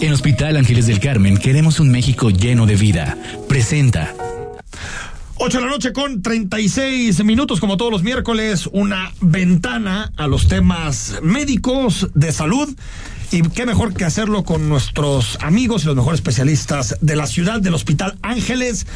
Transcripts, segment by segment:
En Hospital Ángeles del Carmen queremos un México lleno de vida. Presenta. 8 de la noche con 36 minutos, como todos los miércoles, una ventana a los temas médicos de salud y qué mejor que hacerlo con nuestros amigos y los mejores especialistas de la ciudad, del Hospital Ángeles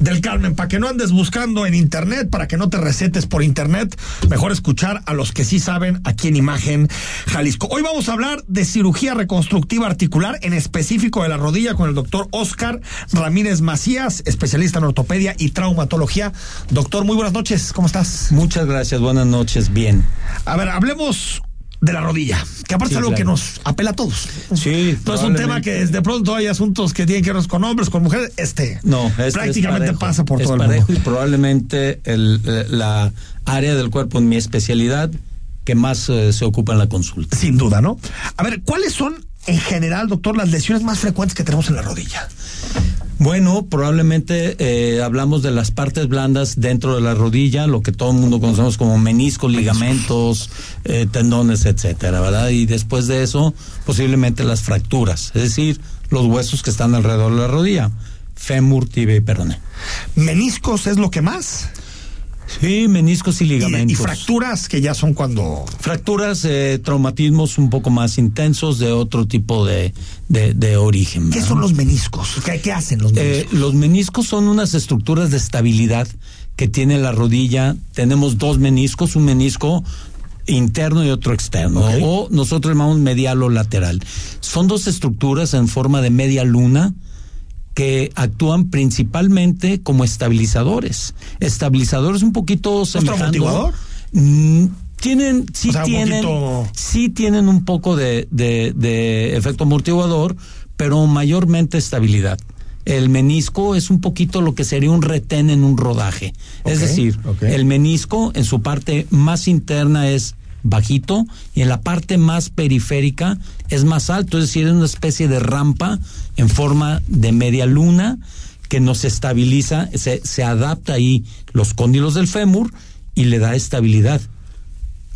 del Carmen. Para que no andes buscando en internet, para que no te recetes por internet, mejor escuchar a los que sí saben aquí en Imagen Jalisco. Hoy vamos a hablar de cirugía reconstructiva articular, en específico de la rodilla, con el doctor Oscar Ramírez Macías, especialista en ortopedia y traumatología. Doctor, muy buenas noches, ¿cómo estás? Muchas gracias, buenas noches, bien. A ver, hablemos de la rodilla, que aparte es algo que nos apela a todos. Sí. No es un tema que de pronto hay asuntos que tienen que ver con hombres, con mujeres. Este no, prácticamente pasa por todo el mundo. Y probablemente el, la área del cuerpo en mi especialidad que más eh, se ocupa en la consulta. Sin duda, ¿no? A ver, ¿cuáles son en general, doctor, las lesiones más frecuentes que tenemos en la rodilla? Bueno, probablemente eh, hablamos de las partes blandas dentro de la rodilla, lo que todo el mundo conocemos como meniscos, ligamentos, eh, tendones, etcétera, ¿verdad? Y después de eso, posiblemente las fracturas, es decir, los huesos que están alrededor de la rodilla, fémur, tibia y peroné. ¿Meniscos es lo que más? Sí, meniscos y ligamentos. ¿Y, fracturas que ya son cuando...? Fracturas, eh, traumatismos un poco más intensos de otro tipo de, de, origen. ¿Qué son los meniscos? ¿Qué, hacen los eh, meniscos? los meniscos son unas estructuras de estabilidad que tiene la rodilla. Tenemos dos meniscos, un menisco interno y otro externo, o nosotros llamamos medial o lateral. Son dos estructuras en forma de media luna que actúan principalmente como estabilizadores. Estabilizadores un poquito semejando. Mm, tienen, sí tienen, sí tienen un poco de, de, efecto amortiguador, pero mayormente estabilidad. El menisco es un poquito lo que sería un retén en un rodaje. es decir, el menisco en su parte más interna es bajito y en la parte más periférica es más alto, es decir, es una especie de rampa en forma de media luna que nos estabiliza, se, se adapta ahí los cóndilos del fémur y le da estabilidad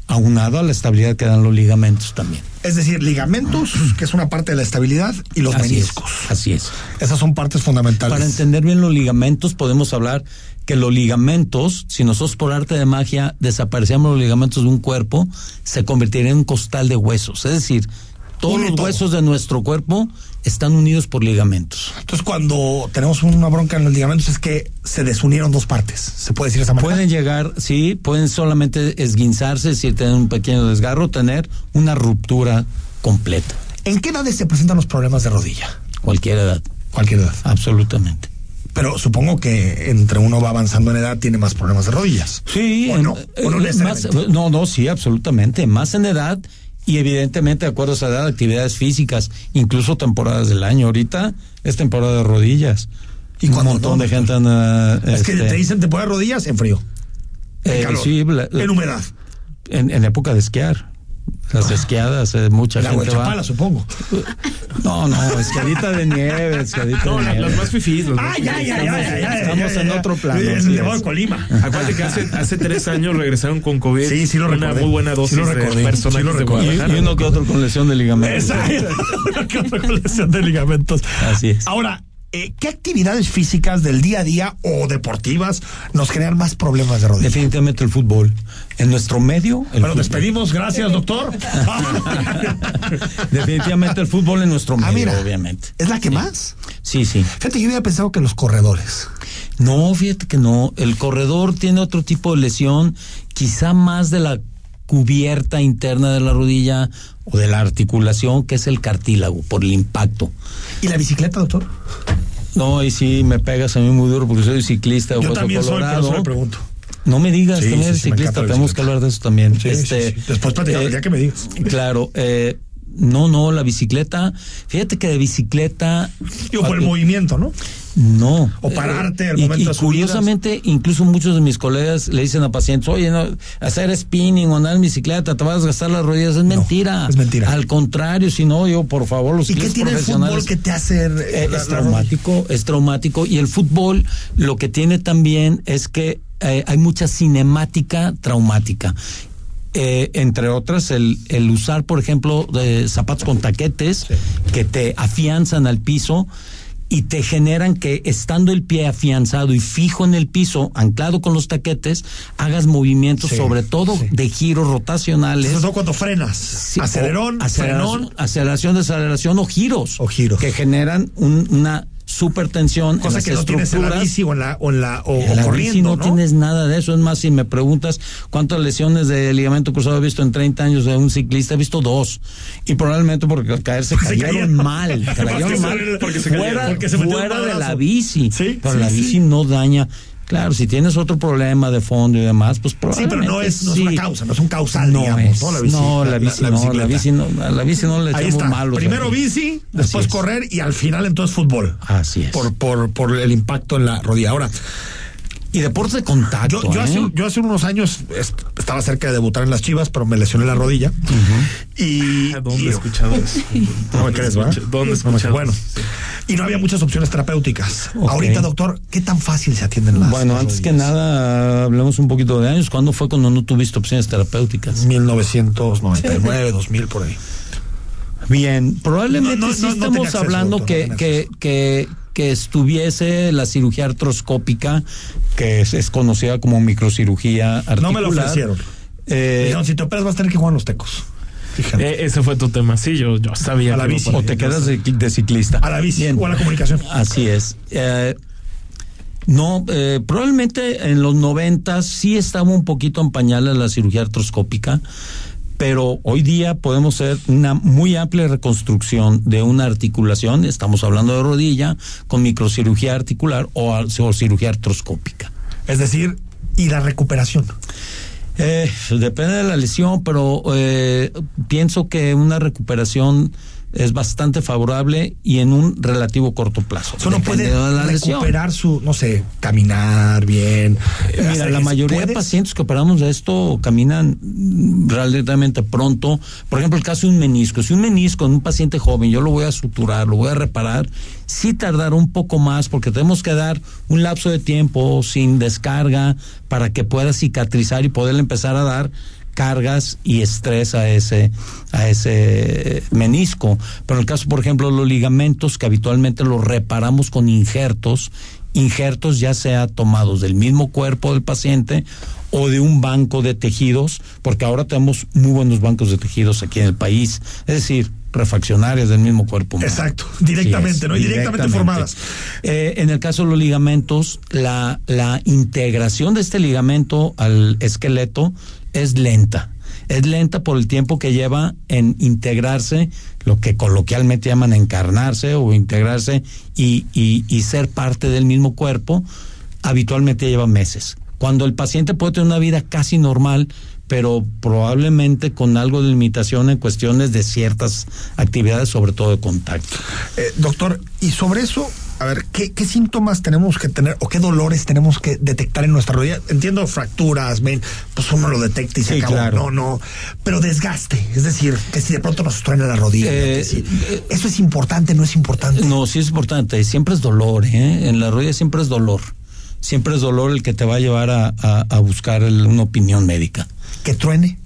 aunado a la estabilidad que dan los ligamentos también. Es decir, ligamentos, que es una parte de la estabilidad, y los meniscos. así es. Esas son partes fundamentales. Para entender bien los ligamentos, podemos hablar que los ligamentos, si nosotros por arte de magia desaparecíamos los ligamentos de un cuerpo, se convertiría en un costal de huesos. Es decir, todos los huesos de nuestro cuerpo están unidos por ligamentos. Entonces, cuando tenemos una bronca en los ligamentos es que se desunieron dos partes. ¿Se puede decir esa manera? Pueden llegar, sí, pueden solamente esguinzarse, si tener un pequeño desgarro, tener una ruptura completa. ¿En qué edades se presentan los problemas de rodilla? Cualquier edad. Cualquier edad. Absolutamente. Pero supongo que entre uno va avanzando en edad tiene más problemas de rodillas. Sí, no, no, no, no, sí, absolutamente. Más en edad y evidentemente de acuerdo a esa edad, actividades físicas, incluso temporadas del año. Ahorita es temporada de rodillas. Y un montón de gente anda, Es que este, te dicen temporada de rodillas en frío. En, eh, calor, en humedad. En, en época de esquiar. Las esquiadas, eh, mucha la gente va. supongo. No, no, esquiadita de nieve, esquiadita no, de nieve. Los más fifís. ah, ya, ya, ya, ya, Estamos en otro plano. Es el de Colima. Acuérdate que hace, hace tres años regresaron con COVID. Sí, sí lo Una muy buena dosis sí de personas sí lo Y, uno que otro con lesión de ligamentos. Exacto. uno que otro con lesión de ligamentos. Así es. Ahora, eh, ¿qué actividades físicas del día a día o deportivas nos generan más problemas de rodilla? Definitivamente el fútbol. En nuestro medio. El bueno, despedimos, gracias, doctor. Definitivamente el fútbol en nuestro ah, medio, obviamente. ¿Es la que más? Sí, sí. Fíjate, yo había pensado que los corredores. No, fíjate que no. El corredor tiene otro tipo de lesión, quizá más de la cubierta interna de la rodilla o de la articulación, que es el cartílago, por el impacto. ¿Y la bicicleta, doctor? No, y sí me pegas a mí muy duro porque soy ciclista. Yo también colorado. soy, pero pregunto. No me digas, también eres ciclista, tenemos que hablar de eso también. este, Después platicamos, eh, ya que me digas. Claro, eh, no, no, la bicicleta, fíjate que de bicicleta... Yo por el movimiento, ¿no? No. O pararte al momento y, curiosamente, incluso muchos de mis colegas le dicen a pacientes, oye, no, hacer spinning o andar en bicicleta, te vas a gastar las rodillas. Es mentira. es mentira. Al contrario, si no, yo, por favor, los ¿Y qué tiene el fútbol que te hace... Eh, es traumático, es traumático. Y el fútbol lo que tiene también es que eh, hay mucha cinemática traumática eh, entre otras, el, el, usar, por ejemplo, de zapatos con taquetes que te afianzan al piso y te generan que estando el pie afianzado y fijo en el piso, anclado con los taquetes, hagas movimientos sobre todo de giros rotacionales. Eso es cuando frenas. acelerón, aceleración, aceleración, desaceleración o giros. O giros. Que generan una supertensión Cosa que no tienes en la bici o en la, o en la, o, corriendo, no, tienes nada de eso. Es más, si me preguntas cuántas lesiones de ligamento cruzado he visto en 30 años de un ciclista, he visto dos. Y probablemente porque al caerse cayeron mal. Cayeron mal. Porque se fuera, porque se fuera de la bici. ¿Sí? Pero la bici no daña. Claro, si tienes otro problema de fondo y demás, pues probablemente. Sí, pero no es, no es una causa, no es un causal, no digamos, es, ¿no? La bici, no, la bici, la, no, la bici no, la bici no le echamos está. Primero bici, después correr y al final entonces fútbol. Así es. Por, por, por el impacto en la rodilla. Ahora, y deportes de contacto. Yo, yo, hace, ¿eh? yo, hace, unos años estaba cerca de debutar en las Chivas, pero me lesioné la rodilla. Uh -huh. Y. ¿Dónde he escuchado eso? No me crees, ¿verdad? ¿Dónde he escuchado Bueno. Sí. Y no había muchas opciones terapéuticas. Okay. Ahorita, doctor, ¿qué tan fácil se atienden las Bueno, antes que nada, hablemos un poquito de años. ¿Cuándo fue cuando no tuviste opciones terapéuticas? 1999, 2000, por ahí. Bien, probablemente no, no, sí estamos hablando que, que, que estuviese la cirugía artroscópica, que es, es, conocida como microcirugía articular. No me lo ofrecieron. Eh, Dijeron, si te operas vas a tener que jugar los tecos. Eh, ese fue tu tema, sí, yo, yo sabía. A la bici. O te quedas de, de, ciclista. A la bici Bien. o a la comunicación. Así es. Eh, no, eh, probablemente en los 90 sí estaba un poquito en pañales la cirugía artroscópica, pero hoy día podemos hacer una muy amplia reconstrucción de una articulación, estamos hablando de rodilla, con microcirugía articular o, o cirugía artroscópica. Es decir, y la recuperación. Eh, depende de la lesión, pero eh, pienso que una recuperación es bastante favorable y en un relativo corto plazo. Solo puede recuperar su, no sé, caminar bien. Mira, la mayoría ¿puedes? de pacientes que operamos de esto caminan relativamente pronto. Por ejemplo, el caso de un menisco. Si un menisco en un paciente joven, yo lo voy a suturar, lo voy a reparar, sí tardará un poco más porque tenemos que dar un lapso de tiempo sin descarga para que pueda cicatrizar y poder empezar a dar cargas y estrés a ese a ese menisco. Pero en el caso, por ejemplo, los ligamentos que habitualmente los reparamos con injertos, injertos ya sea tomados del mismo cuerpo del paciente o de un banco de tejidos, porque ahora tenemos muy buenos bancos de tejidos aquí en el país, es decir, refaccionarias del mismo cuerpo humano. Exacto, directamente, sí, ¿no? Directamente formadas. Eh, en el caso de los ligamentos, la, la integración de este ligamento al esqueleto es lenta. Es lenta por el tiempo que lleva en integrarse, lo que coloquialmente llaman encarnarse o integrarse y, y, y ser parte del mismo cuerpo, habitualmente lleva meses. Cuando el paciente puede tener una vida casi normal, pero probablemente con algo de limitación en cuestiones de ciertas actividades, sobre todo de contacto. Eh, doctor, y sobre eso, a ver, ¿qué, ¿qué, síntomas tenemos que tener o qué dolores tenemos que detectar en nuestra rodilla? Entiendo fracturas, ven, pues uno lo detecta y se sí, acabó. Claro. No, no. Pero desgaste, es decir, que si de pronto nos truena la rodilla. Eh, si, ¿Eso es importante, no es importante? No, sí es importante. Siempre es dolor, ¿eh? En la rodilla siempre es dolor. Siempre es dolor el que te va a llevar a, a, a buscar el, una opinión médica. ¿Que truene?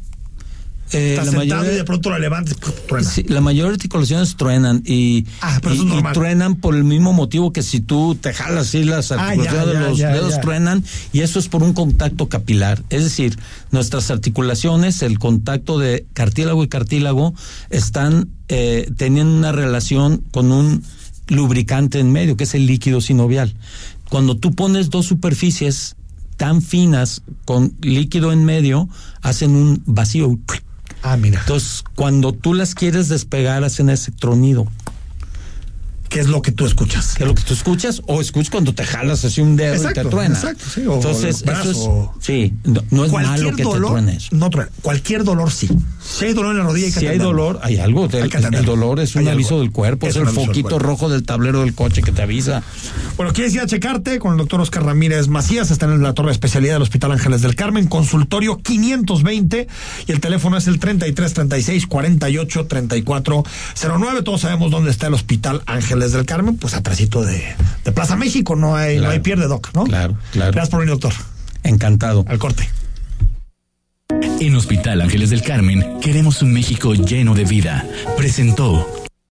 Eh, Estás la mayoría, y de pronto la levantes, truena. Sí, la mayoría de articulaciones truenan y, ah, y, y truenan por el mismo motivo que si tú te jalas así las articulaciones ah, ya, ya, de los ya, dedos ya. truenan y eso es por un contacto capilar. Es decir, nuestras articulaciones, el contacto de cartílago y cartílago están eh, teniendo una relación con un lubricante en medio, que es el líquido sinovial. Cuando tú pones dos superficies tan finas con líquido en medio, hacen un vacío. Ah, mira. Entonces, cuando tú las quieres despegar, hacen ese tronido. ¿Qué es lo que tú escuchas? ¿Qué es lo que tú escuchas? O escuchas cuando te jalas así un dedo exacto, y te truena. Exacto, sí. O Entonces, brazo, eso es, sí, no, no es malo que dolor, te truene eso. No truena. Cualquier dolor sí. Si hay dolor en la rodilla, hay que Si hay dolor, hay algo. Hay El, dolor es un Hay aviso algo. del cuerpo, Es el foquito rojo del tablero del coche que te avisa. Bueno, quieres ir a checarte con el doctor Oscar Ramírez Macías, está en la torre de especialidad del Hospital Ángeles del Carmen, consultorio 520 y el teléfono es el 33 36 48 34 09. Todos sabemos dónde está el Hospital Ángeles del Carmen, pues atrásito de, de Plaza México, no hay, Claro. no hay pierde, doc, ¿no? Claro, claro. Gracias por venir, doctor. Encantado. Al corte. En Hospital Ángeles del Carmen queremos un México lleno de vida. Presentó